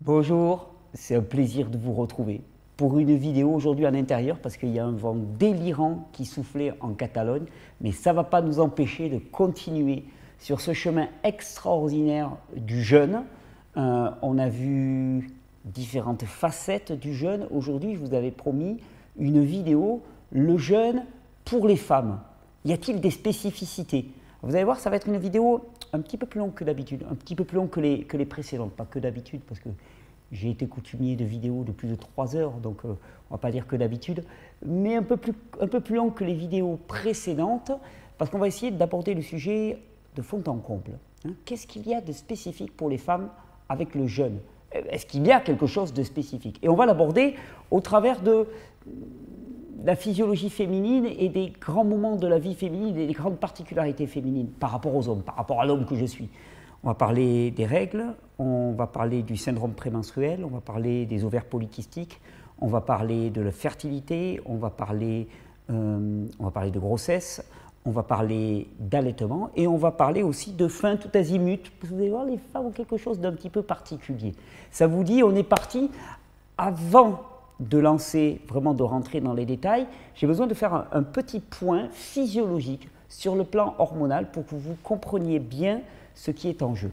Bonjour, c'est un plaisir de vous retrouver pour une vidéo aujourd'hui en intérieur parce qu'il y a un vent délirant qui soufflait en Catalogne, mais ça ne va pas nous empêcher de continuer sur ce chemin extraordinaire du jeûne. Euh, on a vu différentes facettes du jeûne. Aujourd'hui, je vous avais promis une vidéo, le jeûne pour les femmes. Y a-t-il des spécificités? Vous allez voir, ça va être une vidéo un petit peu plus longue que d'habitude, un petit peu plus longue que les, que les précédentes, pas que d'habitude, parce que j'ai été coutumier de vidéos de plus de 3 heures, donc euh, on va pas dire que d'habitude, mais un peu, plus, un peu plus long que les vidéos précédentes, parce qu'on va essayer d'aborder le sujet de fond en comble. Hein. Qu'est-ce qu'il y a de spécifique pour les femmes avec le jeûne Est-ce qu'il y a quelque chose de spécifique? Et on va l'aborder au travers de la physiologie féminine et des grands moments de la vie féminine et des grandes particularités féminines par rapport aux hommes, par rapport à l'homme que je suis. On va parler des règles, on va parler du syndrome prémenstruel, on va parler des ovaires polykystiques, on va parler de la fertilité, on va parler, euh, on va parler de grossesse, on va parler d'allaitement et on va parler aussi de faim tout azimut. Vous allez voir, les femmes ont quelque chose d'un petit peu particulier. Ça vous dit, on est parti avant de lancer, vraiment de rentrer dans les détails, j'ai besoin de faire un petit point physiologique sur le plan hormonal pour que vous compreniez bien ce qui est en jeu.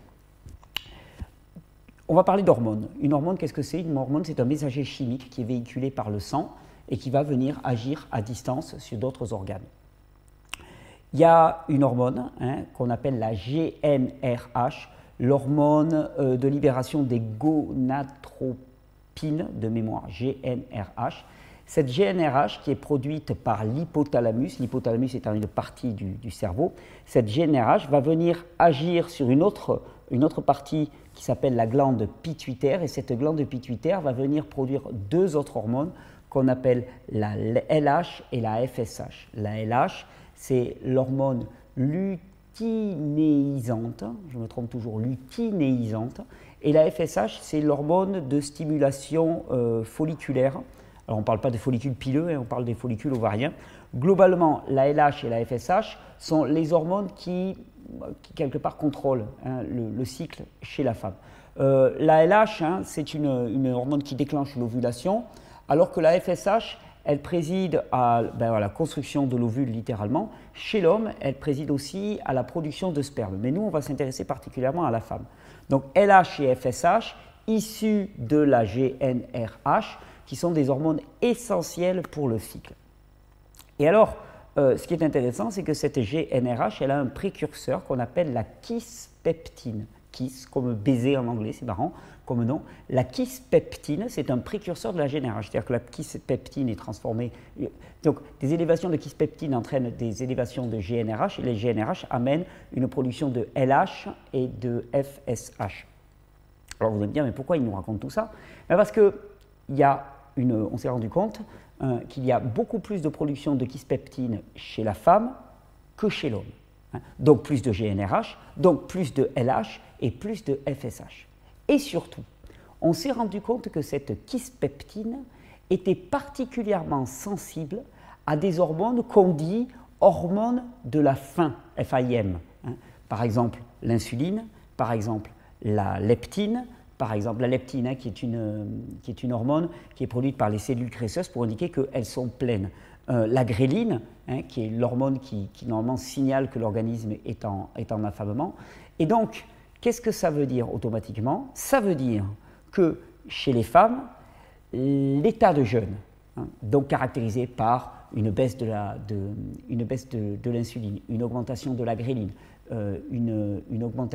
On va parler d'hormones. Une hormone, qu'est-ce que c'est? Une hormone, c'est un messager chimique qui est véhiculé par le sang et qui va venir agir à distance sur d'autres organes. Il y a une hormone hein, qu'on appelle la GNRH, l'hormone euh, de libération des gonadotropines de mémoire, GNRH. Cette GNRH qui est produite par l'hypothalamus, l'hypothalamus étant une partie du, cerveau, cette GNRH va venir agir sur une autre, une autre partie qui s'appelle la glande pituitaire et cette glande pituitaire va venir produire deux autres hormones qu'on appelle la LH et la FSH. La LH, c'est l'hormone lutinéisante, je me trompe toujours, lutinéisante, et la FSH, c'est l'hormone de stimulation euh, folliculaire alors on ne parle pas des follicules pileux, hein, on parle des follicules ovariens. Globalement, la LH et la FSH sont les hormones qui, quelque part, contrôlent hein, le, cycle chez la femme. Euh, la LH, hein, c'est une, hormone qui déclenche l'ovulation, alors que la FSH, elle préside ben, à, la construction de l'ovule littéralement. Chez l'homme, elle préside aussi à la production de sperme. Mais nous, on va s'intéresser particulièrement à la femme. Donc LH et FSH, issus de la GNRH, qui sont des hormones essentielles pour le cycle. Et alors, euh, ce qui est intéressant, c'est que cette GNRH, elle a un précurseur qu'on appelle la kispeptine. Kiss, comme baiser en anglais, c'est marrant comme nom. La kispeptine, c'est un précurseur de la GNRH, c'est-à-dire que la kispeptine est transformée. Donc, des élévations de kispeptine entraînent des élévations de GNRH, et les GNRH amènent une production de LH et de FSH. Alors, vous allez me dire, mais pourquoi il nous raconte tout ça? Parce qu'il y a on s'est rendu compte euh, qu'il y a beaucoup plus de production de kispeptine chez la femme que chez l'homme. Hein. Donc plus de GNRH, donc plus de LH et plus de FSH. Et surtout, on s'est rendu compte que cette kispeptine était particulièrement sensible à des hormones qu'on dit hormones de la faim, FIM. Hein. Par exemple, l'insuline, par exemple, la leptine, par exemple la leptine, hein, qui, est une, qui, est une, hormone qui est produite par les cellules graisseuses pour indiquer qu'elles sont pleines. Euh, la gréline, hein, qui est l'hormone qui, normalement signale que l'organisme est en, est en affamement. Et donc, qu'est-ce que ça veut dire automatiquement? Ça veut dire que chez les femmes, l'état de jeûne, hein, donc caractérisé par une baisse de l'insuline, une, augmentation de la gréline, euh, une,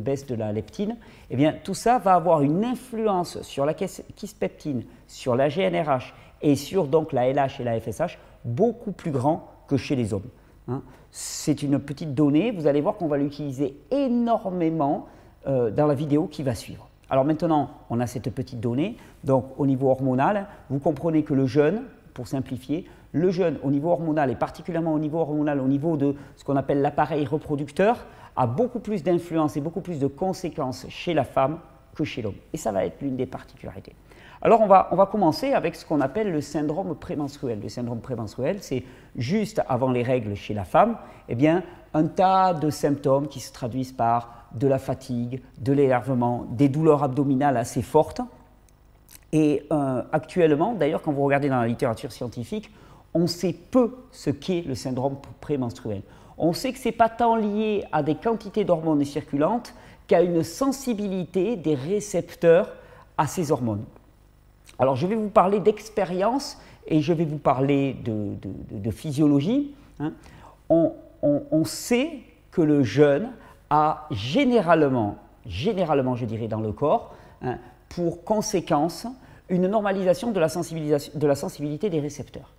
baisse de la leptine, eh tout ça va avoir une influence sur la kispeptine, sur la GNRH et sur la LH et la FSH beaucoup plus grand que chez les hommes. Hein. C'est une petite donnée, vous allez voir qu'on va l'utiliser énormément euh, dans la vidéo qui va suivre. Alors maintenant, on a cette petite donnée, donc au niveau hormonal, vous comprenez que le jeûne, pour simplifier, le jeûne au niveau hormonal, et particulièrement au niveau hormonal, au niveau de ce qu'on appelle l'appareil reproducteur, a beaucoup plus d'influence et beaucoup plus de conséquences chez la femme que chez l'homme. Et ça va être l'une des particularités. Alors on va, commencer avec ce qu'on appelle le syndrome prémenstruel. Le syndrome prémenstruel, c'est juste avant les règles chez la femme, eh bien, un tas de symptômes qui se traduisent par de la fatigue, de l'énervement, des douleurs abdominales assez fortes. Et euh, actuellement, d'ailleurs, quand vous regardez dans la littérature scientifique, on sait peu ce qu'est le syndrome prémenstruel. On sait que ce n'est pas tant lié à des quantités d'hormones circulantes qu'à une sensibilité des récepteurs à ces hormones. Alors je vais vous parler d'expérience et je vais vous parler de, physiologie. Hein. On, sait que le jeûne a généralement, généralement je dirais dans le corps, hein, pour conséquence une normalisation de la, sensibilité des récepteurs.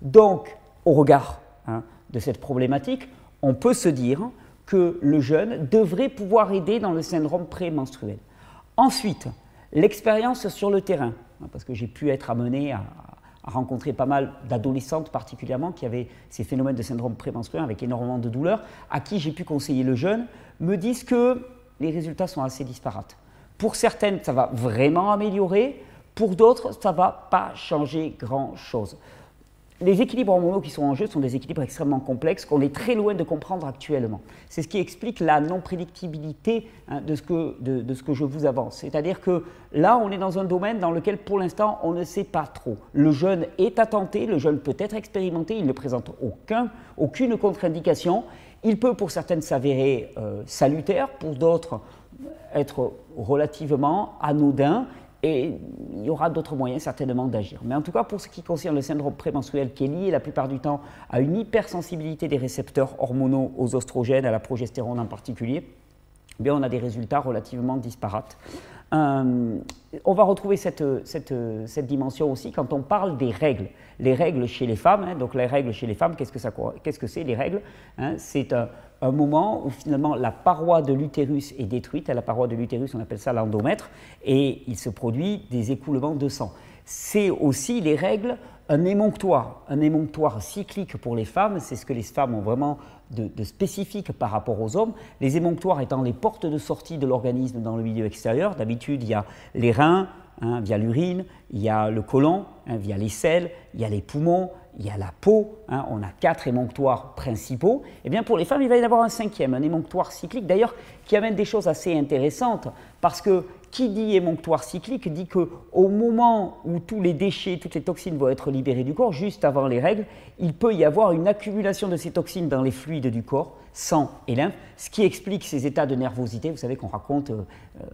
Donc, au regard hein, de cette problématique, on peut se dire que le jeûne devrait pouvoir aider dans le syndrome prémenstruel. Ensuite, l'expérience sur le terrain, parce que j'ai pu être amené à, rencontrer pas mal d'adolescentes particulièrement qui avaient ces phénomènes de syndrome prémenstruel avec énormément de douleurs, à qui j'ai pu conseiller le jeûne, me disent que les résultats sont assez disparates. Pour certaines, ça va vraiment améliorer, pour d'autres, ça ne va pas changer grand-chose les équilibres hormonaux qui sont en jeu sont des équilibres extrêmement complexes qu'on est très loin de comprendre actuellement. C'est ce qui explique la non-prédictibilité hein, de, ce que, de, ce que je vous avance. C'est-à-dire que là, on est dans un domaine dans lequel, pour l'instant, on ne sait pas trop. Le jeûne est tenter, le jeûne peut être expérimenté, il ne présente aucun, aucune contre-indication. Il peut, pour certaines, s'avérer euh, salutaire, pour d'autres, être relativement anodin et il y aura d'autres moyens certainement d'agir. Mais en tout cas, pour ce qui concerne le syndrome prémenstruel qui est lié la plupart du temps à une hypersensibilité des récepteurs hormonaux aux oestrogènes, à la progestérone en particulier, eh bien on a des résultats relativement disparates. Euh, on va retrouver cette, cette, cette, dimension aussi quand on parle des règles. Les règles chez les femmes, hein, donc les règles chez les femmes, qu'est-ce que, qu'est-ce que c'est les règles hein? C'est un, un moment où finalement la paroi de l'utérus est détruite. À la paroi de l'utérus, on appelle ça l'endomètre, et il se produit des écoulements de sang. C'est aussi les règles, un émonctoire, un émonctoire cyclique pour les femmes, c'est ce que les femmes ont vraiment de, spécifique par rapport aux hommes. Les émonctoires étant les portes de sortie de l'organisme dans le milieu extérieur. D'habitude, il y a les reins, Hein, via l'urine, il y a le côlon, hein, via les selles, il y a les poumons, il y a la peau, hein, on a quatre émonctoires principaux. Et eh bien pour les femmes, il va y en avoir un cinquième, un émonctoire cyclique, d'ailleurs, qui amène des choses assez intéressantes, parce que qui dit émonctoire cyclique dit que au moment où tous les déchets, toutes les toxines vont être libérées du corps, juste avant les règles, il peut y avoir une accumulation de ces toxines dans les fluides du corps, sang et lymphe, ce qui explique ces états de nervosité. Vous savez qu'on raconte euh,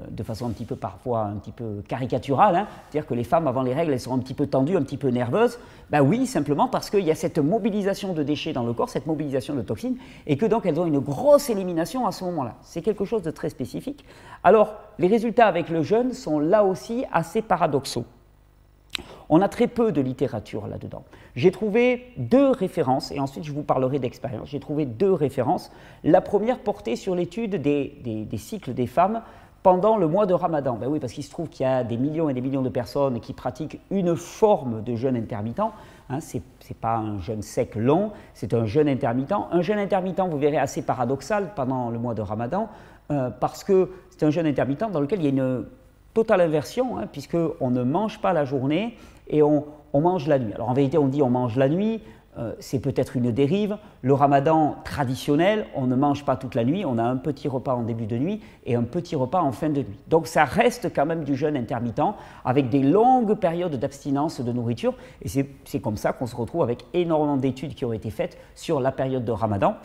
de façon un petit peu parfois un petit peu caricaturale, hein, c'est-à-dire que les femmes avant les règles elles sont un petit peu tendues, un petit peu nerveuses. Ben oui, simplement parce qu'il y a cette mobilisation de déchets dans le corps, cette mobilisation de toxines, et que donc elles ont une grosse élimination à ce moment-là. C'est quelque chose de très spécifique. Alors les résultats avec le jeûne sont là aussi assez paradoxaux. On a très peu de littérature là-dedans. J'ai trouvé deux références, et ensuite je vous parlerai d'expérience. J'ai trouvé deux références. La première portait sur l'étude des, cycles des femmes pendant le mois de Ramadan. Ben oui, parce qu'il se trouve qu'il y a des millions et des millions de personnes qui pratiquent une forme de jeûne intermittent. Hein, ce n'est pas un jeûne sec long, c'est un jeûne intermittent. Un jeûne intermittent, vous verrez, assez paradoxal pendant le mois de Ramadan, euh, parce que c'est un jeûne intermittent dans lequel il y a une totale inversion, hein, puisqu'on ne mange pas la journée et on, mange la nuit. Alors en vérité, on dit on mange la nuit, euh, c'est peut-être une dérive. Le ramadan traditionnel, on ne mange pas toute la nuit, on a un petit repas en début de nuit et un petit repas en fin de nuit. Donc ça reste quand même du jeûne intermittent avec des longues périodes d'abstinence de nourriture. Et c'est comme ça qu'on se retrouve avec énormément d'études qui ont été faites sur la période de ramadan.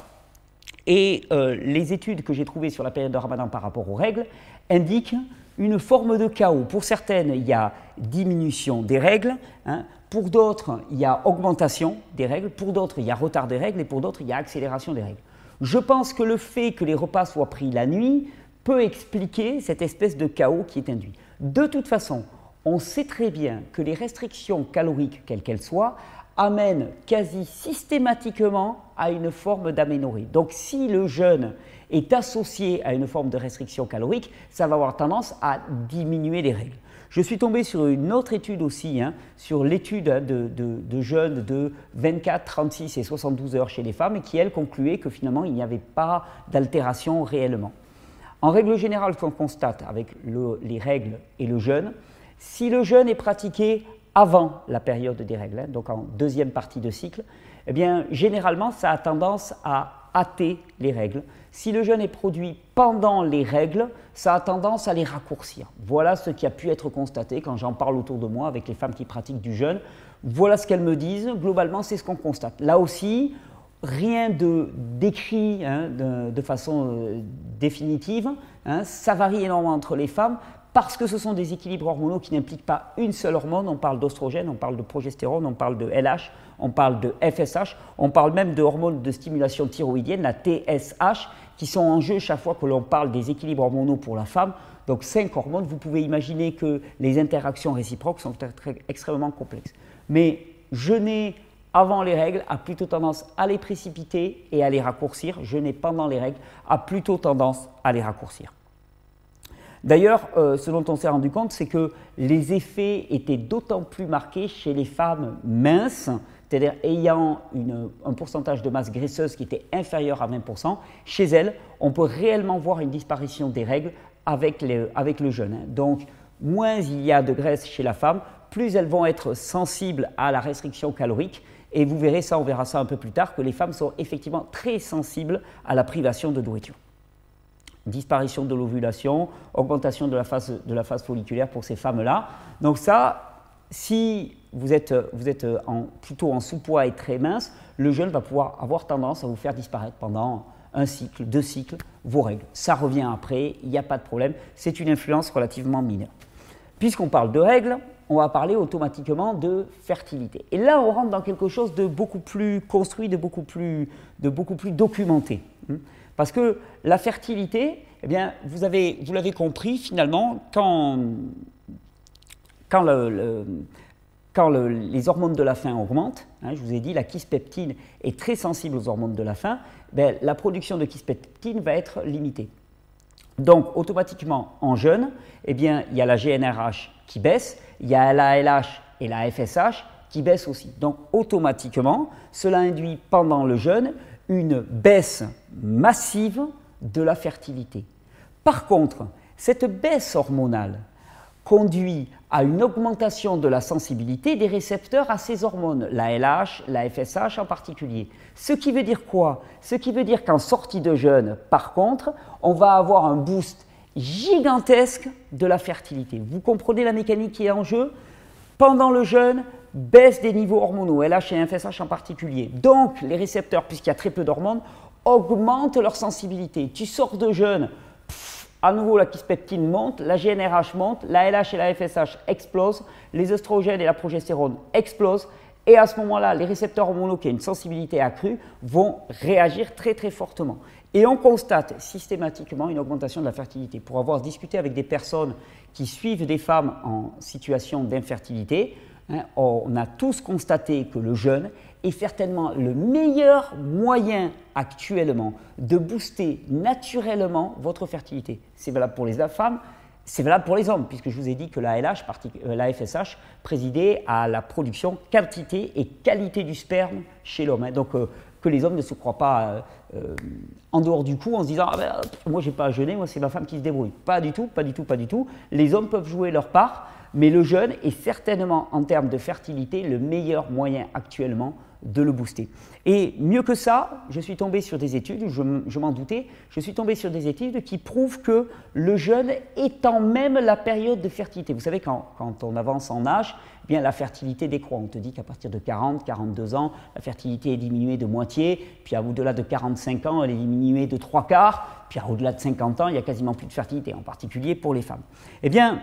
Et euh, les études que j'ai trouvées sur la période de ramadan par rapport aux règles indiquent une forme de chaos. Pour certaines, il y a diminution des règles, hein. pour d'autres, il y a augmentation des règles, pour d'autres, il y a retard des règles, et pour d'autres, il y a accélération des règles. Je pense que le fait que les repas soient pris la nuit peut expliquer cette espèce de chaos qui est induit. De toute façon, on sait très bien que les restrictions caloriques, quelles qu'elles soient, amènent quasi systématiquement à une forme d'aménorrhée. Donc si le jeûne est associé à une forme de restriction calorique, ça va avoir tendance à diminuer les règles. Je suis tombé sur une autre étude aussi, hein, sur l'étude de, de, jeunes de 24, 36 et 72 heures chez les femmes, qui, elle, concluait que finalement, il n'y avait pas d'altération réellement. En règle générale, ce qu'on constate avec les règles et le jeûne, si le jeûne est pratiqué avant la période des règles, hein, donc en deuxième partie de cycle, eh bien, généralement, ça a tendance à hâter les règles. Si le jeûne est produit pendant les règles, ça a tendance à les raccourcir. Voilà ce qui a pu être constaté quand j'en parle autour de moi avec les femmes qui pratiquent du jeûne. Voilà ce qu'elles me disent. Globalement, c'est ce qu'on constate. Là aussi, rien de décrit hein, de, façon euh, définitive. Hein. ça varie énormément entre les femmes parce que ce sont des équilibres hormonaux qui n'impliquent pas une seule hormone. On parle d'ostrogène, on parle de progestérone, on parle de LH, on parle de FSH, on parle même de hormones de stimulation thyroïdienne, la TSH, qui sont en jeu chaque fois que l'on parle des équilibres hormonaux pour la femme. Donc cinq hormones, vous pouvez imaginer que les interactions réciproques sont extrêmement complexes. Mais jeûner avant les règles a plutôt tendance à les précipiter et à les raccourcir. Jeûner pendant les règles a plutôt tendance à les raccourcir. D'ailleurs, euh, ce dont on s'est rendu compte, c'est que les effets étaient d'autant plus marqués chez les femmes minces, c'est-à-dire ayant un pourcentage de masse graisseuse qui était inférieur à 20%. Chez elles, on peut réellement voir une disparition des règles avec, le jeûne. Hein. Donc, moins il y a de graisse chez la femme, plus elles vont être sensibles à la restriction calorique. Et vous verrez ça, on verra ça un peu plus tard, que les femmes sont effectivement très sensibles à la privation de nourriture disparition de l'ovulation, augmentation de la, phase, de la phase folliculaire pour ces femmes-là. Donc ça, si vous êtes, vous êtes plutôt en sous-poids et très mince, le jeûne va pouvoir avoir tendance à vous faire disparaître pendant un cycle, deux cycles, vos règles. Ça revient après, il n'y a pas de problème, c'est une influence relativement mineure. Puisqu'on parle de règles, on va parler automatiquement de fertilité. Et là, on rentre dans quelque chose de beaucoup plus construit, de beaucoup plus, de beaucoup plus documenté. Parce que la fertilité, eh bien, vous, avez, vous l'avez compris finalement, quand, quand, le, quand les hormones de la faim augmentent, hein, je vous ai dit, la kispeptine est très sensible aux hormones de la faim, ben, la production de kispeptine va être limitée. Donc, automatiquement, en jeûne, eh bien, il y a la GNRH qui baisse, il y a la LH et la FSH qui baissent aussi. Donc, automatiquement, cela induit pendant le jeûne une baisse massive de la fertilité. Par contre, cette baisse hormonale conduit à une augmentation de la sensibilité des récepteurs à ces hormones, la LH, la FSH en particulier. Ce qui veut dire quoi? Ce qui veut dire qu'en sortie de jeûne, par contre, on va avoir un boost gigantesque de la fertilité. Vous comprenez la mécanique qui est en jeu? Pendant le jeûne, baisse des niveaux hormonaux, LH et FSH en particulier. Donc, les récepteurs, puisqu'il y a très peu d'hormones, augmentent leur sensibilité. Tu sors de jeûne, à nouveau la kispeptine monte, la GNRH monte, la LH et la FSH explosent, les oestrogènes et la progestérone explosent, et à ce moment-là, les récepteurs hormonaux qui ont une sensibilité accrue vont réagir très très fortement. Et on constate systématiquement une augmentation de la fertilité. Pour avoir discuté avec des personnes qui suivent des femmes en situation d'infertilité, Hein, on a tous constaté que le jeûne est certainement le meilleur moyen actuellement de booster naturellement votre fertilité. C'est valable pour les femmes, c'est valable pour les hommes, puisque je vous ai dit que la LH, euh, FSH, présidait à la production quantité et qualité du sperme chez l'homme. Hein. Donc euh, que les hommes ne se croient pas euh, en dehors du coup en se disant ah ben, moi j'ai pas à jeûner, moi c'est ma femme qui se débrouille. Pas du tout, pas du tout, pas du tout. Les hommes peuvent jouer leur part mais le jeûne est certainement en termes de fertilité le meilleur moyen actuellement de le booster. Et mieux que ça, je suis tombé sur des études, je, m'en doutais, je suis tombé sur des études qui prouvent que le jeûne étant même la période de fertilité. Vous savez, quand, on avance en âge, eh bien la fertilité décroît. On te dit qu'à partir de 40, 42 ans, la fertilité est diminuée de moitié, puis au-delà de 45 ans, elle est diminuée de trois quarts, puis au-delà de 50 ans, il n'y a quasiment plus de fertilité, en particulier pour les femmes. Eh bien,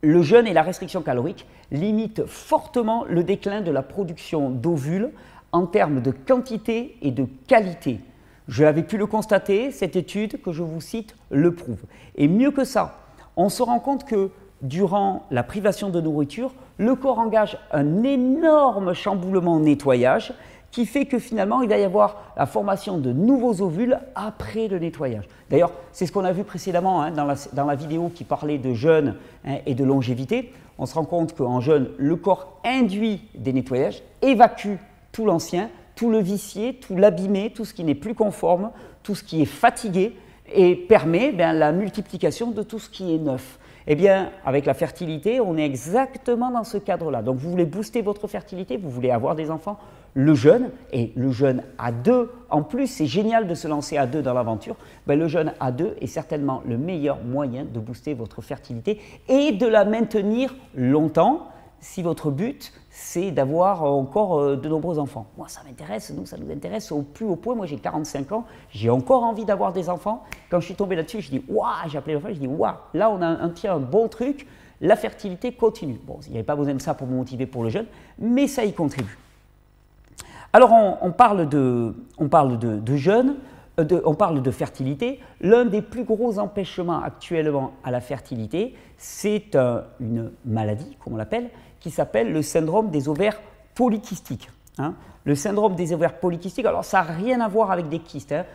le jeûne et la restriction calorique limitent fortement le déclin de la production d'ovules en termes de quantité et de qualité. Je l'avais pu le constater, cette étude que je vous cite le prouve. Et mieux que ça, on se rend compte que durant la privation de nourriture, le corps engage un énorme chamboulement nettoyage qui fait que finalement, il va y avoir la formation de nouveaux ovules après le nettoyage. D'ailleurs, c'est ce qu'on a vu précédemment hein, dans, la, vidéo qui parlait de jeûne hein, et de longévité. On se rend compte qu'en jeûne, le corps induit des nettoyages, évacue tout l'ancien, tout le vicié, tout l'abîmé, tout ce qui n'est plus conforme, tout ce qui est fatigué, et permet ben, la multiplication de tout ce qui est neuf. Eh bien, avec la fertilité, on est exactement dans ce cadre-là. Donc, vous voulez booster votre fertilité, vous voulez avoir des enfants, le jeûne, et le jeûne à deux, en plus, c'est génial de se lancer à deux dans l'aventure, ben, le jeûne à deux est certainement le meilleur moyen de booster votre fertilité et de la maintenir longtemps si votre but c'est d'avoir encore euh, de nombreux enfants. Moi, ça m'intéresse, nous, ça nous intéresse au plus haut point. Moi, j'ai 45 ans, j'ai encore envie d'avoir des enfants. Quand je suis tombé là-dessus, je dis waouh, j'ai appelé l'enfant, je dis waouh, là, on a un, un, un bon truc, la fertilité continue. Bon, il n'y avait pas besoin de ça pour me motiver pour le jeûne, mais ça y contribue. Alors, on, parle de, on jeûne, euh, on parle de fertilité. L'un des plus gros empêchements actuellement à la fertilité, c'est une maladie, comme on l'appelle, qui s'appelle le syndrome des ovaires polykystiques. Hein. Le syndrome des ovaires polykystiques, alors ça n'a rien à voir avec des kystes. Hein.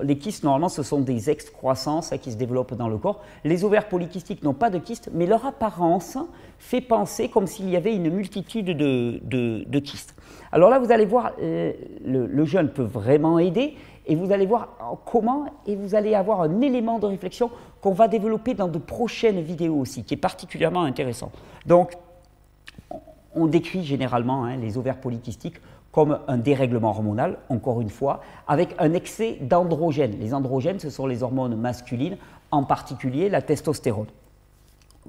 les kystes, normalement, ce sont des excroissances hein, qui se développent dans le corps. Les ovaires polykystiques n'ont pas de kystes, mais leur apparence fait penser comme s'il y avait une multitude de, kystes. Alors là, vous allez voir, euh, le, le jeûne peut vraiment aider, et vous allez voir comment, et vous allez avoir un élément de réflexion qu'on va développer dans de prochaines vidéos aussi, qui est particulièrement intéressant. Donc, on décrit généralement hein, les ovaires polykystiques comme un dérèglement hormonal, encore une fois, avec un excès d'androgènes. Les androgènes, ce sont les hormones masculines, en particulier la testostérone.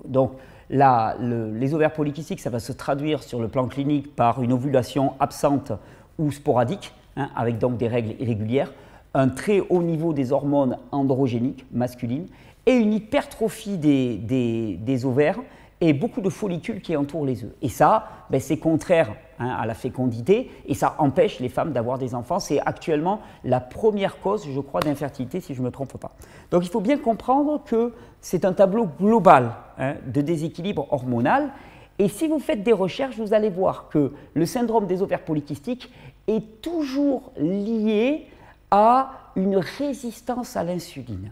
Donc, les ovaires polykystiques, ça va se traduire sur le plan clinique par une ovulation absente ou sporadique, hein, avec donc des règles irrégulières, un très haut niveau des hormones androgéniques masculines et une hypertrophie des ovaires et beaucoup de follicules qui entourent les œufs. Et ça, ben, c'est contraire hein, à la fécondité et ça empêche les femmes d'avoir des enfants. C'est actuellement la première cause, je crois, d'infertilité, si je ne me trompe pas. Donc il faut bien comprendre que c'est un tableau global hein, de déséquilibre hormonal. Et si vous faites des recherches, vous allez voir que le syndrome des ovaires polykystiques est toujours lié à une résistance à l'insuline.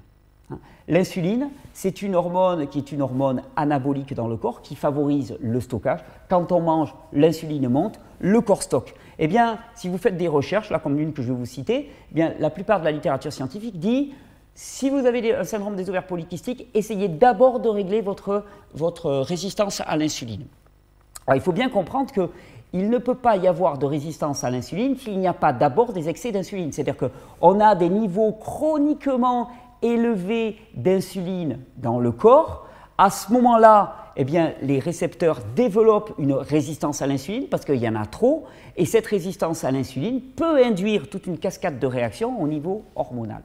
Hein. L'insuline, c'est une hormone qui est une hormone anabolique dans le corps qui favorise le stockage. Quand on mange, l'insuline monte, le corps stocke. Eh bien, si vous faites des recherches, là comme l'une que je vais vous citer, eh bien, la plupart de la littérature scientifique dit si vous avez un syndrome des ovaires polykystiques, essayez d'abord de régler votre, votre résistance à l'insuline. il faut bien comprendre que il ne peut pas y avoir de résistance à l'insuline s'il n'y a pas d'abord des excès d'insuline. C'est-à-dire qu'on a des niveaux chroniquement élevé d'insuline dans le corps, à ce moment-là, eh bien, les récepteurs développent une résistance à l'insuline parce qu'il y en a trop, et cette résistance à l'insuline peut induire toute une cascade de réactions au niveau hormonal.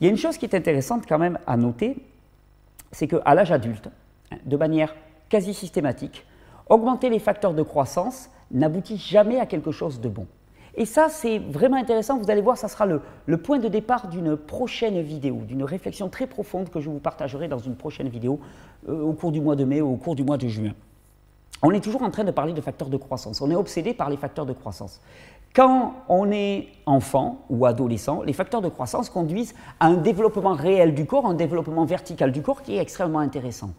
Il y a une chose qui est intéressante quand même à noter, c'est qu'à l'âge adulte, de manière quasi systématique, augmenter les facteurs de croissance n'aboutit jamais à quelque chose de bon. Et ça, c'est vraiment intéressant. Vous allez voir, ça sera le, point de départ d'une prochaine vidéo, d'une réflexion très profonde que je vous partagerai dans une prochaine vidéo euh, au cours du mois de mai ou au cours du mois de juin. On est toujours en train de parler de facteurs de croissance. On est obsédé par les facteurs de croissance. Quand on est enfant ou adolescent, les facteurs de croissance conduisent à un développement réel du corps, un développement vertical du corps qui est extrêmement intéressant.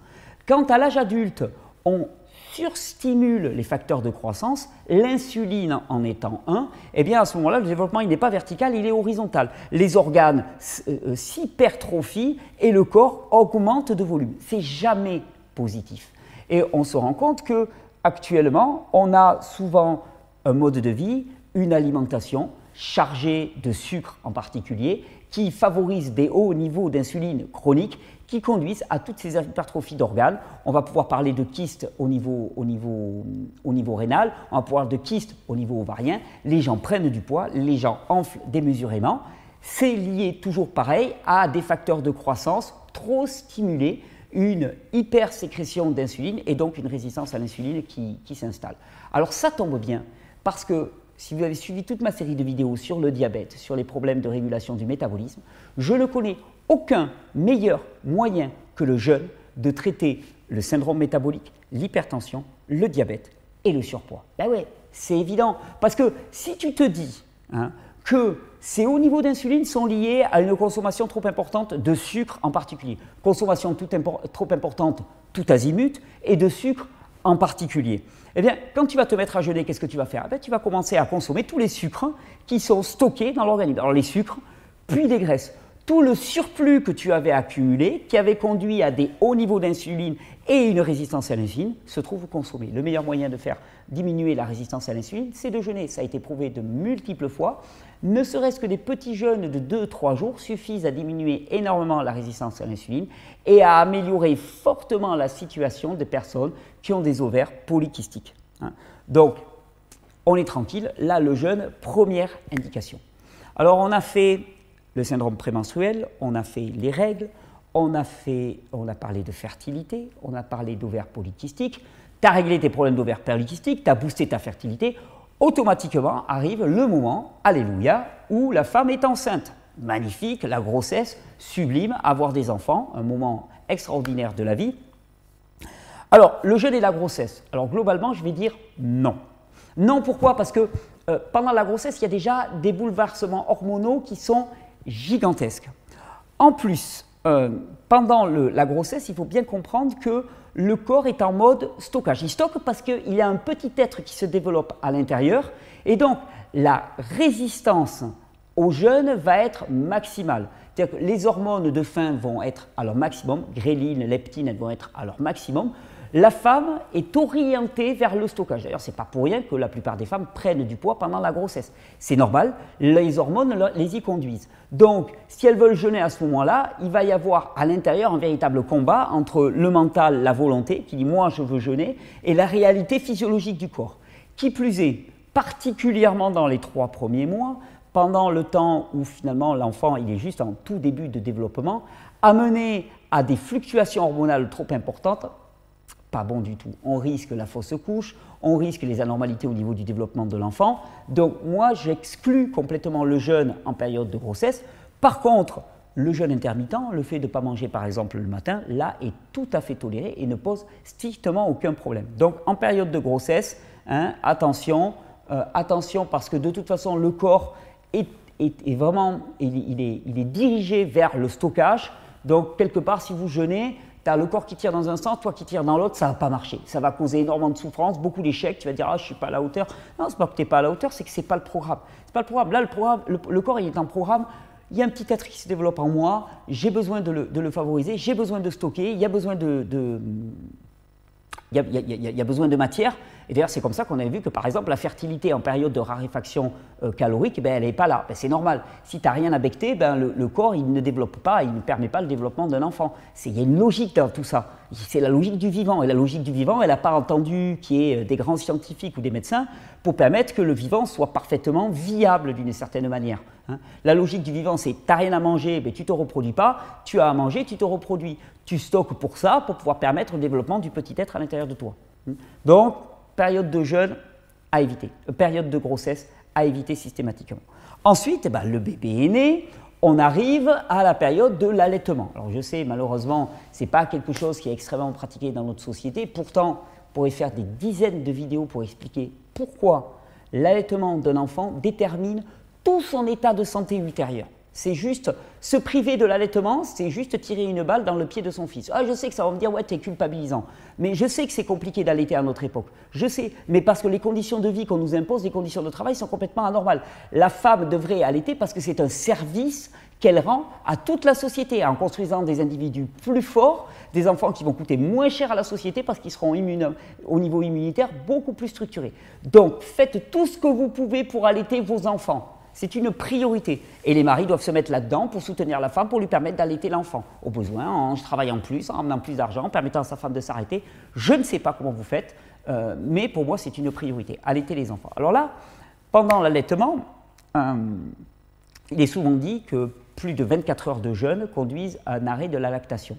Quand à l'âge adulte, on surstimule les facteurs de croissance, l'insuline en étant un, eh bien à ce moment-là, le développement n'est pas vertical, il est horizontal. Les organes euh, euh, s'hypertrophient et le corps augmente de volume. C'est jamais positif. Et on se rend compte que actuellement, on a souvent un mode de vie, une alimentation chargée de sucre en particulier, qui favorise des hauts niveaux d'insuline chronique qui conduisent à toutes ces hypertrophies d'organes. On va pouvoir parler de kystes au niveau, au, niveau, au niveau rénal, on va pouvoir de kystes au niveau ovarien. Les gens prennent du poids, les gens enflent démesurément. C'est lié toujours pareil à des facteurs de croissance trop stimulés, une hypersécrétion d'insuline et donc une résistance à l'insuline qui, qui s'installe. Alors ça tombe bien parce que si vous avez suivi toute ma série de vidéos sur le diabète, sur les problèmes de régulation du métabolisme, je ne connais aucun meilleur moyen que le jeûne de traiter le syndrome métabolique, l'hypertension, le diabète et le surpoids. Ben ouais, c'est évident. Parce que si tu te dis hein, que ces hauts niveaux d'insuline sont liés à une consommation trop importante de sucre en particulier, consommation trop importante tout azimut, et de sucre en particulier. Eh bien, quand tu vas te mettre à jeûner, qu'est-ce que tu vas faire? Eh Tu vas commencer à consommer tous les sucres qui sont stockés dans l'organisme. Alors les sucres, puis des graisses tout le surplus que tu avais accumulé, qui avait conduit à des hauts niveaux d'insuline et une résistance à l'insuline, se trouve consommé. Le meilleur moyen de faire diminuer la résistance à l'insuline, c'est de jeûner. Ça a été prouvé de multiples fois. Ne serait-ce que des petits jeûnes de 2-3 jours suffisent à diminuer énormément la résistance à l'insuline et à améliorer fortement la situation des personnes qui ont des ovaires polykystiques. Hein. Donc, on est tranquille. Là, le jeûne, première indication. Alors, on a fait le syndrome prémenstruel, on a fait les règles, on a, fait, on a parlé de fertilité, on a parlé d'ovaires polykystiques, tu as réglé tes problèmes d'ovaires polykystiques, tu as boosté ta fertilité, automatiquement arrive le moment, alléluia, où la femme est enceinte. Magnifique, la grossesse, sublime, avoir des enfants, un moment extraordinaire de la vie. Alors, le jeûne et la grossesse. Alors, globalement, je vais dire non. Non, pourquoi? Parce que euh, pendant la grossesse, il y a déjà des bouleversements hormonaux qui sont gigantesque. En plus, euh, pendant la grossesse, il faut bien comprendre que le corps est en mode stockage. Il stocke parce qu'il y a un petit être qui se développe à l'intérieur et donc la résistance au jeûne va être maximale. C'est-à-dire que les hormones de faim vont être à leur maximum, gréline, leptine, elles vont être à leur maximum la femme est orientée vers le stockage. D'ailleurs, ce n'est pas pour rien que la plupart des femmes prennent du poids pendant la grossesse. C'est normal, les hormones les y conduisent. Donc, si elles veulent jeûner à ce moment-là, il va y avoir à l'intérieur un véritable combat entre le mental, la volonté, qui dit moi je veux jeûner, et la réalité physiologique du corps. Qui plus est, particulièrement dans les trois premiers mois, pendant le temps où finalement l'enfant il est juste en tout début de développement, amené à des fluctuations hormonales trop importantes, pas bon du tout. On risque la fausse couche, on risque les anormalités au niveau du développement de l'enfant. Donc moi, j'exclus complètement le jeûne en période de grossesse. Par contre, le jeûne intermittent, le fait de ne pas manger par exemple le matin, là est tout à fait toléré et ne pose strictement aucun problème. Donc en période de grossesse, hein, attention, euh, attention parce que de toute façon le corps est, vraiment, il, est, il est dirigé vers le stockage. Donc quelque part, si vous jeûnez, tu as le corps qui tire dans un sens, toi qui tires dans l'autre, ça va pas marcher. Ça va causer énormément de souffrance, beaucoup d'échecs. Tu vas dire, ah, je suis pas à la hauteur. Non, ce n'est pas que tu n'es pas à la hauteur, c'est que ce n'est pas le programme. C'est pas le programme. Là, le, programme, le, corps, il est en programme. Il y a un petit être qui se développe en moi. J'ai besoin de le, favoriser. J'ai besoin de stocker. Il y a besoin de, il y, a, besoin de matière. Et d'ailleurs, c'est comme ça qu'on a vu que, par exemple, la fertilité en période de raréfaction euh, calorique, ben, elle n'est pas là. Ben, c'est normal. Si tu n'as rien à becter, ben, le, corps, il ne développe pas, il ne permet pas le développement d'un enfant. Il y a une logique dans tout ça. C'est la logique du vivant. Et la logique du vivant, elle n'a pas entendu qu'il y ait euh, des grands scientifiques ou des médecins pour permettre que le vivant soit parfaitement viable d'une certaine manière. Hein. La logique du vivant, c'est tu n'as rien à manger, ben, tu ne te reproduis pas, tu as à manger, tu te reproduis. Tu stockes pour ça, pour pouvoir permettre le développement du petit être à l'intérieur de toi. Hein. Donc, période de jeûne à éviter, euh, période de grossesse à éviter systématiquement. Ensuite, eh ben, le bébé est né, on arrive à la période de l'allaitement. Alors je sais, malheureusement, ce n'est pas quelque chose qui est extrêmement pratiqué dans notre société. Pourtant, on pourrait faire des dizaines de vidéos pour expliquer pourquoi l'allaitement d'un enfant détermine tout son état de santé ultérieur. C'est juste se priver de l'allaitement, c'est juste tirer une balle dans le pied de son fils. Ah, je sais que ça va me dire, ouais, t'es culpabilisant. Mais je sais que c'est compliqué d'allaiter à notre époque. Je sais. Mais parce que les conditions de vie qu'on nous impose, les conditions de travail sont complètement anormales. La femme devrait allaiter parce que c'est un service qu'elle rend à toute la société en construisant des individus plus forts, des enfants qui vont coûter moins cher à la société parce qu'ils seront au niveau immunitaire beaucoup plus structurés. Donc faites tout ce que vous pouvez pour allaiter vos enfants. C'est une priorité. Et les maris doivent se mettre là-dedans pour soutenir la femme, pour lui permettre d'allaiter l'enfant. Au besoin, en travaillant plus, en amenant plus d'argent, en permettant à sa femme de s'arrêter. Je ne sais pas comment vous faites, euh, mais pour moi, c'est une priorité. Allaiter les enfants. Alors là, pendant l'allaitement, euh, il est souvent dit que plus de 24 heures de jeûne conduisent à un arrêt de la lactation.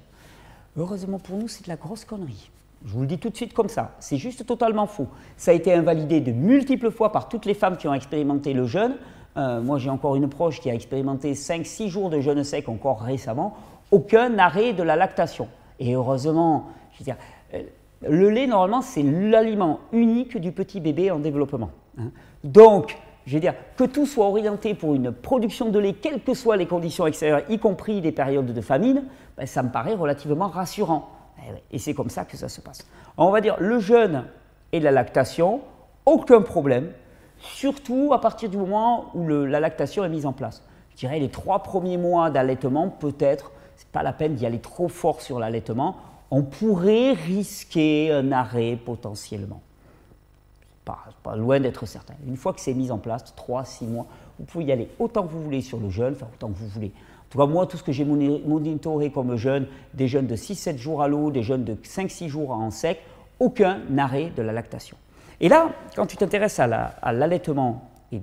Heureusement pour nous, c'est de la grosse connerie. Je vous le dis tout de suite comme ça, c'est juste totalement faux. Ça a été invalidé de multiples fois par toutes les femmes qui ont expérimenté le jeûne. Euh, moi, j'ai encore une proche qui a expérimenté 5-6 jours de jeûne sec encore récemment. Aucun arrêt de la lactation. Et heureusement, euh, le lait, normalement, c'est l'aliment unique du petit bébé en développement. Hein. Donc, je veux dire, que tout soit orienté pour une production de lait, quelles que soient les conditions extérieures, y compris les périodes de famine, ben, ça me paraît relativement rassurant. Eh et c'est comme ça que ça se passe. On va dire le jeûne et la lactation, aucun problème surtout à partir du moment où la lactation est mise en place. je dirais les trois premiers mois d'allaitement, peut-être, c'est pas la peine d'y aller trop fort sur l'allaitement. On pourrait risquer un arrêt potentiellement. Pas, pas loin d'être certain. Une fois que c'est mis en place, 3-6 mois, vous pouvez y aller autant que vous voulez sur le jeûne, enfin autant que vous voulez. En tout cas, moi, tout ce que j'ai monitoré comme jeûne, des jeûnes de 6-7 jours à l'eau, des jeûnes de 5-6 jours en sec, aucun arrêt de la lactation. Et là, quand tu t'intéresses à l'allaitement et,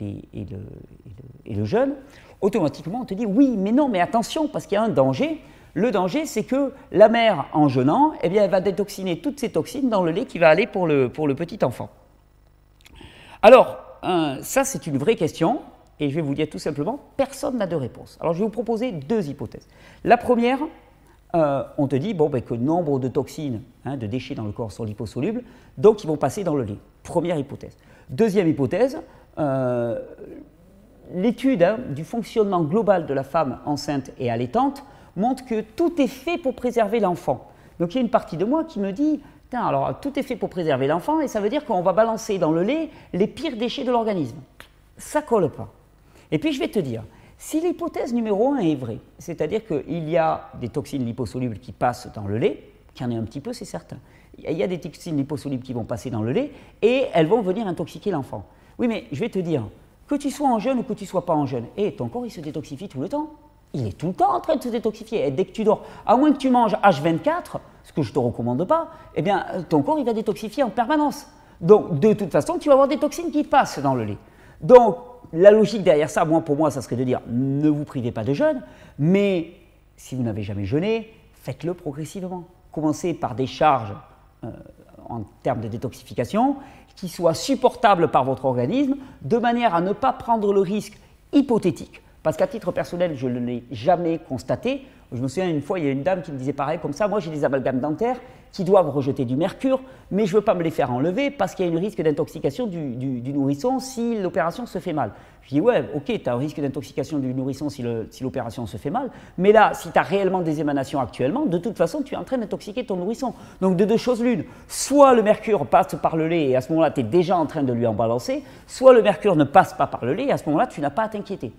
le, jeûne, automatiquement on te dit oui, mais non, mais attention, parce qu'il y a un danger. Le danger, c'est que la mère, en jeûnant, eh bien, elle va détoxiner toutes ces toxines dans le lait qui va aller pour le, petit enfant. Alors, ça, c'est une vraie question, et je vais vous dire tout simplement, personne n'a de réponse. Alors, je vais vous proposer deux hypothèses. La première, euh, on te dit bon, ben, que nombre de toxines, hein, de déchets dans le corps sont liposolubles, donc ils vont passer dans le lait. Première hypothèse. Deuxième hypothèse, euh, l'étude hein, du fonctionnement global de la femme enceinte et allaitante montre que tout est fait pour préserver l'enfant. Donc il y a une partie de moi qui me dit, alors tout est fait pour préserver l'enfant et ça veut dire qu'on va balancer dans le lait les pires déchets de l'organisme. Ça colle pas. Et puis je vais te dire, si l'hypothèse numéro 1 est vraie, c'est-à-dire qu'il y a des toxines liposolubles qui passent dans le lait, qu'il y en ait un petit peu, c'est certain. Il y a des toxines liposolubles qui vont passer dans le lait et elles vont venir intoxiquer l'enfant. Oui, mais je vais te dire, que tu sois en jeûne ou que tu sois pas en jeûne, et ton corps il se détoxifie tout le temps. Il est tout le temps en train de se détoxifier. Et dès que tu dors, à moins que tu manges H24, ce que je ne te recommande pas, eh bien, ton corps il va détoxifier en permanence. Donc, de toute façon, tu vas avoir des toxines qui passent dans le lait. Donc, la logique derrière ça, moi, pour moi, ça serait de dire ne vous privez pas de jeûne, mais si vous n'avez jamais jeûné, faites-le progressivement. Commencez par des charges euh, en termes de détoxification qui soient supportables par votre organisme, de manière à ne pas prendre le risque hypothétique. Parce qu'à titre personnel, je ne l'ai jamais constaté. Je me souviens une fois, il y a une dame qui me disait pareil comme ça, moi j'ai des amalgames dentaires qui doivent rejeter du mercure, mais je ne veux pas me les faire enlever parce qu'il y a un risque d'intoxication du, nourrisson si l'opération se fait mal. Je dis ouais, ok, tu as un risque d'intoxication du nourrisson si l'opération se fait mal, mais là, si tu as réellement des émanations actuellement, de toute façon, tu es en train d'intoxiquer ton nourrisson. Donc de deux choses l'une, soit le mercure passe par le lait et à ce moment-là, tu es déjà en train de lui en balancer, soit le mercure ne passe pas par le lait et à ce moment-là, tu n'as pas à t'inquiéter.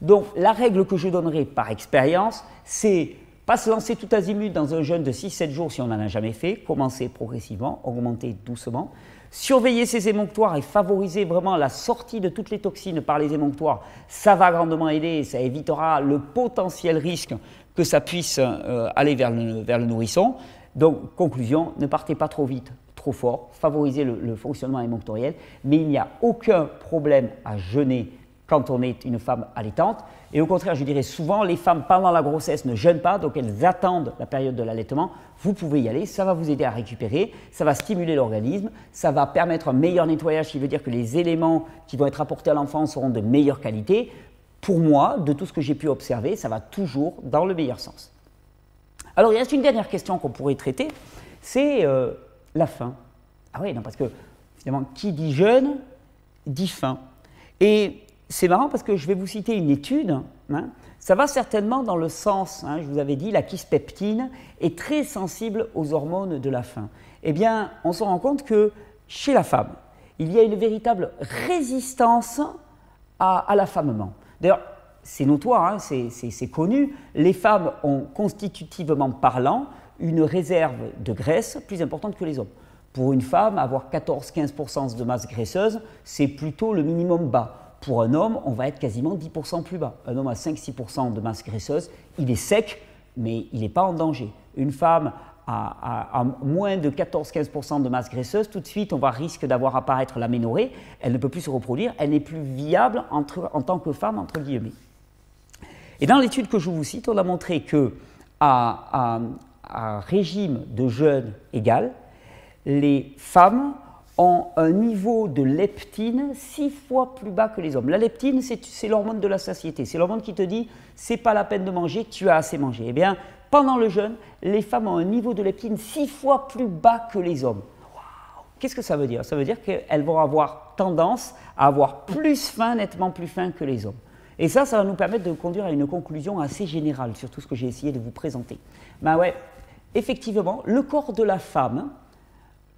Donc la règle que je donnerai par expérience, c'est pas se lancer tout azimut dans un jeûne de 6-7 jours si on n'en a jamais fait, commencer progressivement, augmenter doucement, surveiller ses émonctoires et favoriser vraiment la sortie de toutes les toxines par les émonctoires, ça va grandement aider, ça évitera le potentiel risque que ça puisse euh, aller vers le, nourrisson. Donc, conclusion, ne partez pas trop vite, trop fort, favorisez le, le fonctionnement émonctoriel, mais il n'y a aucun problème à jeûner quand on est une femme allaitante. Et au contraire, je dirais souvent, les femmes pendant la grossesse ne jeûnent pas, donc elles attendent la période de l'allaitement. Vous pouvez y aller, ça va vous aider à récupérer, ça va stimuler l'organisme, ça va permettre un meilleur nettoyage, ce qui veut dire que les éléments qui vont être apportés à l'enfant seront de meilleure qualité. Pour moi, de tout ce que j'ai pu observer, ça va toujours dans le meilleur sens. Alors, il reste une dernière question qu'on pourrait traiter, c'est euh, la faim. Ah oui, non, parce que finalement, qui dit jeûne dit faim. Et c'est marrant parce que je vais vous citer une étude. Hein. ça va certainement dans le sens, hein, je vous avais dit, la kispeptine est très sensible aux hormones de la faim. Eh bien, on se rend compte que chez la femme, il y a une véritable résistance à, l'affamement. D'ailleurs, c'est notoire, hein, c'est connu, les femmes ont constitutivement parlant une réserve de graisse plus importante que les hommes. Pour une femme, avoir 14-15% de masse graisseuse, c'est plutôt le minimum bas pour un homme, on va être quasiment 10% plus bas. Un homme à 5-6% de masse graisseuse, il est sec, mais il n'est pas en danger. Une femme à, moins de 14-15% de masse graisseuse, tout de suite, on va risque d'avoir apparaître l'aménorrhée. Elle ne peut plus se reproduire, elle n'est plus viable en tant que femme, entre guillemets. Et dans l'étude que je vous cite, on a montré que à, régime de jeûne égal, les femmes ont un niveau de leptine six fois plus bas que les hommes. La leptine, c'est l'hormone de la satiété. C'est l'hormone qui te dit c'est pas la peine de manger, tu as assez mangé. Eh bien, pendant le jeûne, les femmes ont un niveau de leptine six fois plus bas que les hommes. Qu'est-ce que ça veut dire? Ça veut dire qu'elles vont avoir tendance à avoir plus faim, nettement plus faim que les hommes. Et ça, ça va nous permettre de conduire à une conclusion assez générale sur tout ce que j'ai essayé de vous présenter. Ben ouais, effectivement, le corps de la femme,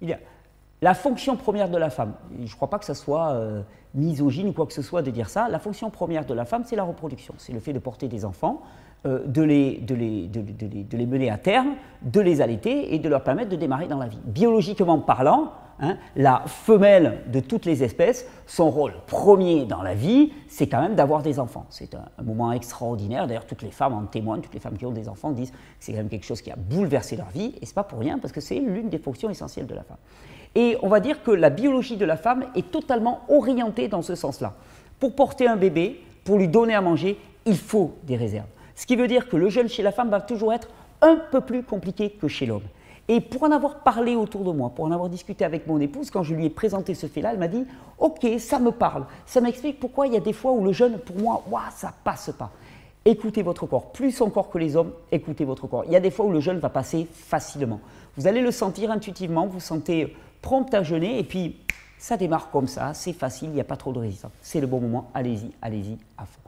il y a la fonction première de la femme, je ne crois pas que ce soit euh, misogyne ou quoi que ce soit de dire ça, la fonction première de la femme, c'est la reproduction, c'est le fait de porter des enfants, euh, de, les, de, les, de, de, les, mener à terme, de les allaiter et de leur permettre de démarrer dans la vie. Biologiquement parlant, hein, la femelle de toutes les espèces, son rôle premier dans la vie, c'est quand même d'avoir des enfants. C'est un, un, moment extraordinaire, d'ailleurs toutes les femmes en témoignent, toutes les femmes qui ont des enfants disent que c'est quand même quelque chose qui a bouleversé leur vie, et ce n'est pas pour rien, parce que c'est l'une des fonctions essentielles de la femme. Et on va dire que la biologie de la femme est totalement orientée dans ce sens-là. Pour porter un bébé, pour lui donner à manger, il faut des réserves. Ce qui veut dire que le jeûne chez la femme va toujours être un peu plus compliqué que chez l'homme. Et pour en avoir parlé autour de moi, pour en avoir discuté avec mon épouse, quand je lui ai présenté ce fait-là, elle m'a dit Ok, ça me parle. Ça m'explique pourquoi il y a des fois où le jeûne, pour moi, ouah, ça passe pas. Écoutez votre corps. Plus encore que les hommes, écoutez votre corps. Il y a des fois où le jeûne va passer facilement. Vous allez le sentir intuitivement, vous sentez prompt à jeûner, et puis ça démarre comme ça, c'est facile, il n'y a pas trop de résistance. C'est le bon moment, allez-y, allez-y à fond.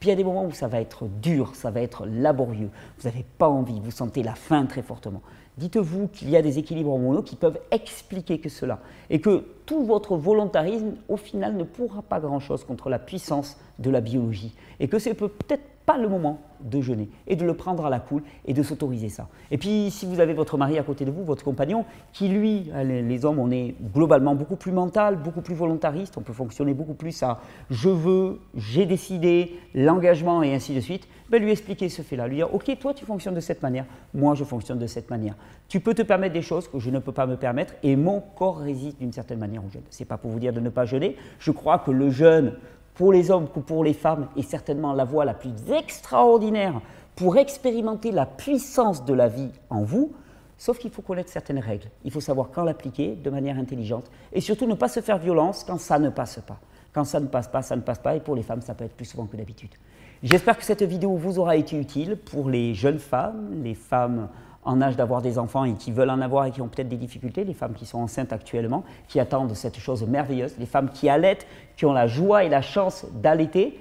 Puis il y a des moments où ça va être dur, ça va être laborieux, vous n'avez pas envie, vous sentez la faim très fortement. Dites-vous qu'il y a des équilibres hormonaux qui peuvent expliquer que cela, et que tout votre volontarisme, au final, ne pourra pas grand-chose contre la puissance de la biologie, et que c'est peut-être le moment de jeûner et de le prendre à la cool et de s'autoriser ça. Et puis si vous avez votre mari à côté de vous, votre compagnon, qui lui, les hommes, on est globalement beaucoup plus mental, beaucoup plus volontariste, on peut fonctionner beaucoup plus à je veux, j'ai décidé, l'engagement et ainsi de suite, ben lui expliquer ce fait-là, lui dire ok toi tu fonctionnes de cette manière, moi je fonctionne de cette manière. Tu peux te permettre des choses que je ne peux pas me permettre et mon corps résiste d'une certaine manière au jeûne. C'est pas pour vous dire de ne pas jeûner, je crois que le jeûne pour les hommes que pour les femmes est certainement la voie la plus extraordinaire pour expérimenter la puissance de la vie en vous, sauf qu'il faut connaître certaines règles. Il faut savoir quand l'appliquer de manière intelligente et surtout ne pas se faire violence quand ça ne passe pas. Quand ça ne passe pas, ça ne passe pas et pour les femmes, ça peut être plus souvent que d'habitude. J'espère que cette vidéo vous aura été utile pour les jeunes femmes, les femmes en âge d'avoir des enfants et qui veulent en avoir et qui ont peut-être des difficultés, les femmes qui sont enceintes actuellement, qui attendent cette chose merveilleuse, les femmes qui allaitent, qui ont la joie et la chance d'allaiter.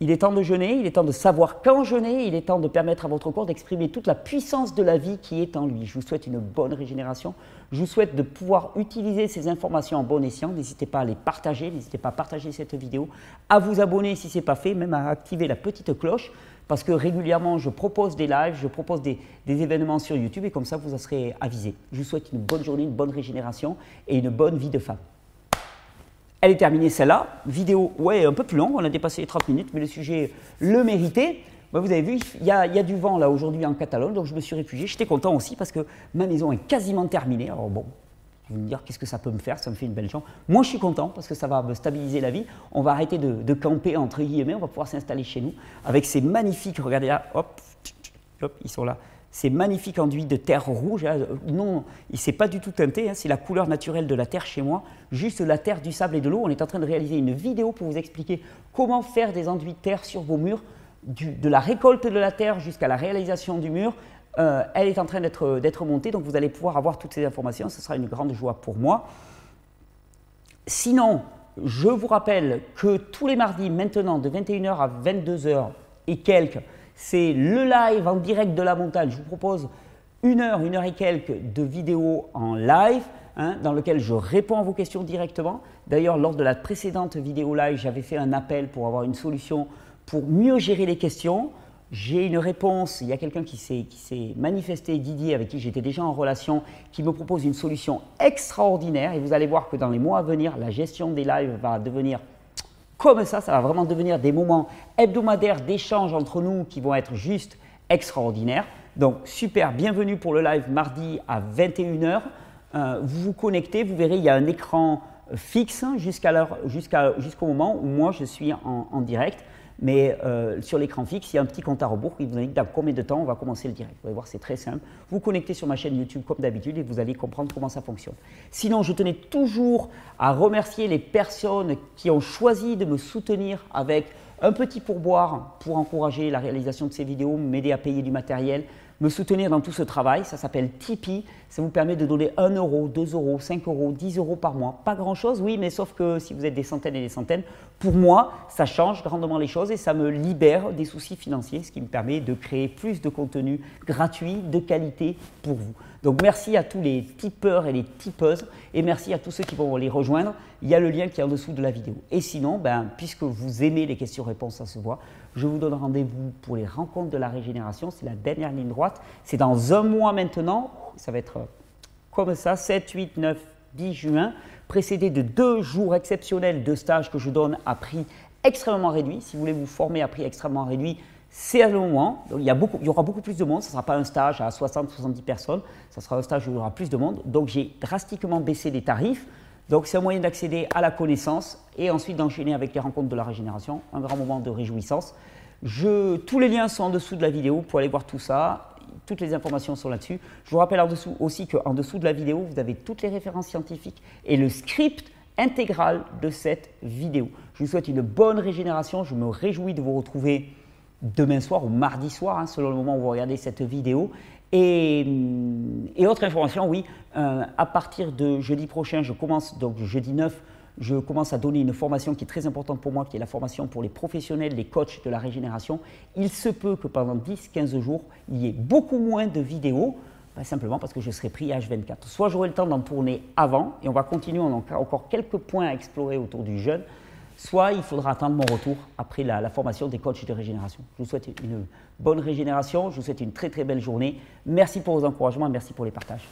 Il est temps de jeûner, il est temps de savoir quand jeûner, il est temps de permettre à votre corps d'exprimer toute la puissance de la vie qui est en lui. Je vous souhaite une bonne régénération, je vous souhaite de pouvoir utiliser ces informations en bon escient. N'hésitez pas à les partager, n'hésitez pas à partager cette vidéo, à vous abonner si ce n'est pas fait, même à activer la petite cloche parce que régulièrement je propose des lives, je propose des, événements sur YouTube et comme ça vous en serez avisé. Je vous souhaite une bonne journée, une bonne régénération et une bonne vie de femme. Elle est terminée celle-là. Vidéo, ouais, un peu plus longue, on a dépassé les 30 minutes, mais le sujet le méritait. Vous avez vu, il y, a, du vent là aujourd'hui en Catalogne, donc je me suis réfugié. J'étais content aussi parce que ma maison est quasiment terminée. Alors bon, vous me dire qu'est-ce que ça peut me faire, ça me fait une belle chance. Moi, je suis content parce que ça va me stabiliser la vie. On va arrêter de, camper entre guillemets, on va pouvoir s'installer chez nous avec ces magnifiques, regardez là, hop, hop, ils sont là, ces magnifiques enduits de terre rouge. Hein. Non, il s'est pas du tout teinté, hein. c'est la couleur naturelle de la terre chez moi, juste la terre, du sable et de l'eau. On est en train de réaliser une vidéo pour vous expliquer comment faire des enduits de terre sur vos murs, de la récolte de la terre jusqu'à la réalisation du mur, euh, elle est en train d'être montée, donc vous allez pouvoir avoir toutes ces informations. Ce sera une grande joie pour moi. Sinon, je vous rappelle que tous les mardis, maintenant, de 21h à 22h et quelques, c'est le live en direct de la montagne. Je vous propose une heure, une heure et quelques de vidéos en live, hein, dans lequel je réponds à vos questions directement. D'ailleurs, lors de la précédente vidéo live, j'avais fait un appel pour avoir une solution pour mieux gérer les questions. J'ai une réponse, il y a quelqu'un qui s'est manifesté, Didier, avec qui j'étais déjà en relation, qui me propose une solution extraordinaire et vous allez voir que dans les mois à venir, la gestion des lives va devenir comme ça, ça va vraiment devenir des moments hebdomadaires d'échange entre nous qui vont être juste extraordinaires. Donc super, bienvenue pour le live mardi à 21h. Euh, vous vous connectez, vous verrez, il y a un écran fixe jusqu'au moment où moi je suis en direct. Mais euh, sur l'écran fixe, il y a un petit compte à rebours qui vous indique dans combien de temps on va commencer le direct. Vous allez voir, c'est très simple. Vous connectez sur ma chaîne YouTube comme d'habitude et vous allez comprendre comment ça fonctionne. Sinon, je tenais toujours à remercier les personnes qui ont choisi de me soutenir avec un petit pourboire pour encourager la réalisation de ces vidéos, m'aider à payer du matériel, me soutenir dans tout ce travail. Ça s'appelle Tipeee. Ça vous permet de donner 1 euro, 2 euros, 5 euros, 10 euros par mois. Pas grand-chose, oui, mais sauf que si vous êtes des centaines et des centaines, pour moi, ça change grandement les choses et ça me libère des soucis financiers, ce qui me permet de créer plus de contenu gratuit, de qualité pour vous. Donc merci à tous les tipeurs et les tipeuses et merci à tous ceux qui vont les rejoindre. Il y a le lien qui est en dessous de la vidéo. Et sinon, ben, puisque vous aimez les questions-réponses, ça se voit, je vous donne rendez-vous pour les rencontres de la régénération. C'est la dernière ligne droite. C'est dans un mois maintenant. Ça va être comme ça, 7, 8, 9, 10 juin, précédé de deux jours exceptionnels de stage que je donne à prix extrêmement réduit. Si vous voulez vous former à prix extrêmement réduit, c'est à le moment. il, y beaucoup, il, y aura beaucoup plus de monde. Ce ne sera pas un stage à 60-70 personnes. Ce sera un stage où il y aura plus de monde. Donc, j'ai drastiquement baissé les tarifs. Donc, c'est un moyen d'accéder à la connaissance et ensuite d'enchaîner avec les rencontres de la régénération. Un grand moment de réjouissance. Tous les liens sont en dessous de la vidéo pour aller voir tout ça. Toutes les informations sont là-dessus. Je vous rappelle en dessous aussi qu'en dessous de la vidéo, vous avez toutes les références scientifiques et le script intégral de cette vidéo. Je vous souhaite une bonne régénération. Je me réjouis de vous retrouver demain soir ou mardi soir, hein, selon le moment où vous regardez cette vidéo. Et, autre information, oui, euh, à partir de jeudi prochain, je commence, donc jeudi 9, je commence à donner une formation qui est très importante pour moi, qui est la formation pour les professionnels, les coachs de la régénération. Il se peut que pendant 10-15 jours, il y ait beaucoup moins de vidéos, bah, simplement parce que je serai pris H24. Soit j'aurai le temps d'en tourner avant, et on va continuer, on a encore quelques points à explorer autour du jeûne, soit il faudra attendre mon retour après la, formation des coachs de régénération. Je vous souhaite une bonne régénération, je vous souhaite une très très belle journée. Merci pour vos encouragements merci pour les partages.